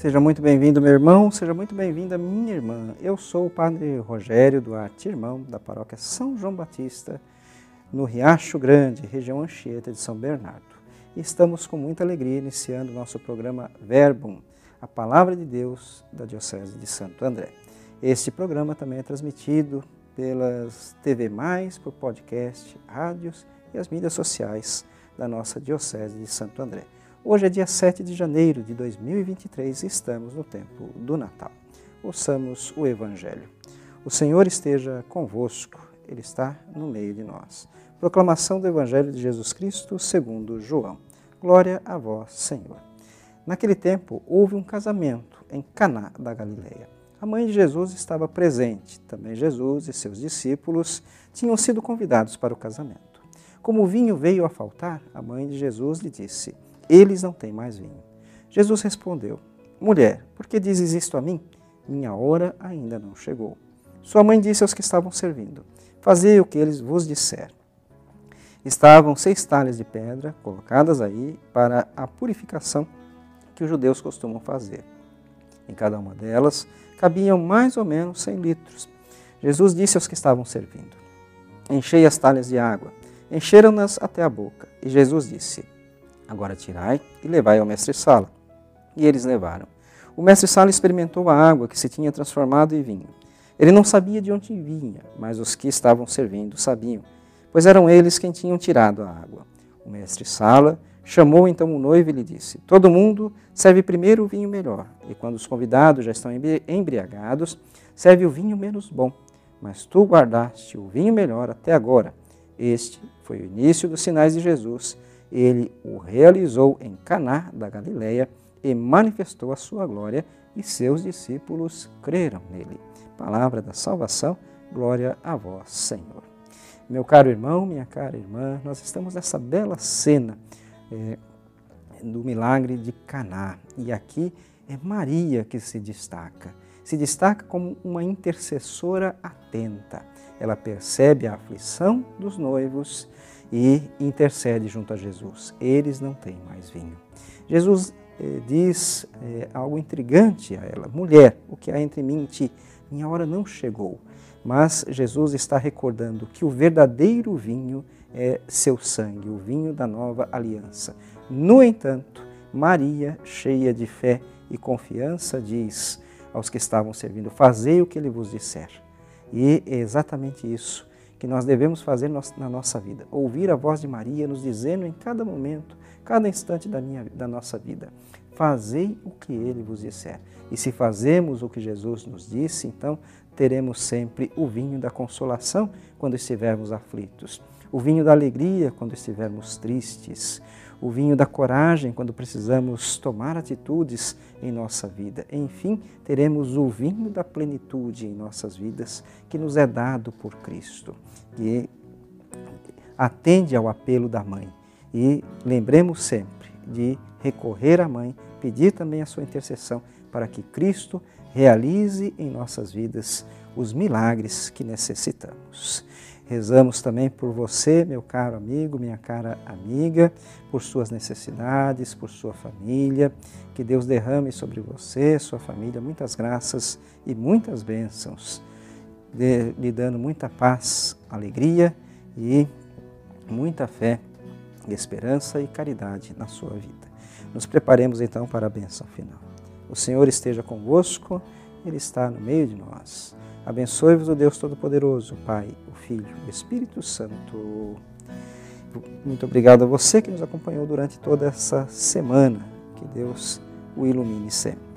Seja muito bem-vindo, meu irmão, seja muito bem-vinda, minha irmã. Eu sou o Padre Rogério Duarte, irmão da paróquia São João Batista, no Riacho Grande, região Anchieta de São Bernardo. E estamos com muita alegria iniciando nosso programa Verbum, a Palavra de Deus da Diocese de Santo André. Este programa também é transmitido pelas TV Mais, por podcast, rádios e as mídias sociais da nossa Diocese de Santo André. Hoje é dia 7 de janeiro de 2023 e estamos no tempo do Natal. Ouçamos o Evangelho. O Senhor esteja convosco, Ele está no meio de nós. Proclamação do Evangelho de Jesus Cristo segundo João. Glória a vós, Senhor. Naquele tempo houve um casamento em Caná da Galileia. A mãe de Jesus estava presente. Também Jesus e seus discípulos tinham sido convidados para o casamento. Como o vinho veio a faltar, a mãe de Jesus lhe disse: eles não têm mais vinho. Jesus respondeu: Mulher, por que dizes isto a mim? Minha hora ainda não chegou. Sua mãe disse aos que estavam servindo: Fazei o que eles vos disser. Estavam seis talhas de pedra colocadas aí para a purificação que os judeus costumam fazer. Em cada uma delas cabiam mais ou menos cem litros. Jesus disse aos que estavam servindo: Enchei as talhas de água. Encheram-nas até a boca. E Jesus disse: Agora tirai e levai ao mestre-sala. E eles levaram. O mestre-sala experimentou a água que se tinha transformado em vinho. Ele não sabia de onde vinha, mas os que estavam servindo sabiam, pois eram eles quem tinham tirado a água. O mestre-sala chamou então o noivo e lhe disse: Todo mundo serve primeiro o vinho melhor, e quando os convidados já estão embriagados, serve o vinho menos bom. Mas tu guardaste o vinho melhor até agora. Este foi o início dos sinais de Jesus ele o realizou em Caná da Galileia e manifestou a sua glória, e seus discípulos creram nele. Palavra da salvação, glória a vós, Senhor. Meu caro irmão, minha cara irmã, nós estamos nessa bela cena é, do milagre de Caná. E aqui é Maria que se destaca. Se destaca como uma intercessora atenta. Ela percebe a aflição dos noivos e intercede junto a Jesus. Eles não têm mais vinho. Jesus eh, diz eh, algo intrigante a ela: Mulher, o que há entre mim e ti? Minha hora não chegou. Mas Jesus está recordando que o verdadeiro vinho é seu sangue, o vinho da nova aliança. No entanto, Maria, cheia de fé e confiança, diz aos que estavam servindo: Fazei o que ele vos disser. E é exatamente isso que nós devemos fazer na nossa vida. Ouvir a voz de Maria nos dizendo em cada momento, cada instante da, minha, da nossa vida: Fazei o que ele vos disser. E se fazemos o que Jesus nos disse, então teremos sempre o vinho da consolação quando estivermos aflitos, o vinho da alegria quando estivermos tristes, o vinho da coragem quando precisamos tomar atitudes em nossa vida. Enfim, teremos o vinho da plenitude em nossas vidas que nos é dado por Cristo, que atende ao apelo da mãe. E lembremos sempre de recorrer à mãe, pedir também a sua intercessão para que Cristo realize em nossas vidas os milagres que necessitamos. Rezamos também por você, meu caro amigo, minha cara amiga, por suas necessidades, por sua família. Que Deus derrame sobre você, sua família, muitas graças e muitas bênçãos, lhe dando muita paz, alegria e muita fé, esperança e caridade na sua vida. Nos preparemos então para a bênção final. O Senhor esteja convosco, Ele está no meio de nós. Abençoe-vos o Deus Todo-Poderoso, Pai, o Filho o Espírito Santo. Muito obrigado a você que nos acompanhou durante toda essa semana. Que Deus o ilumine sempre.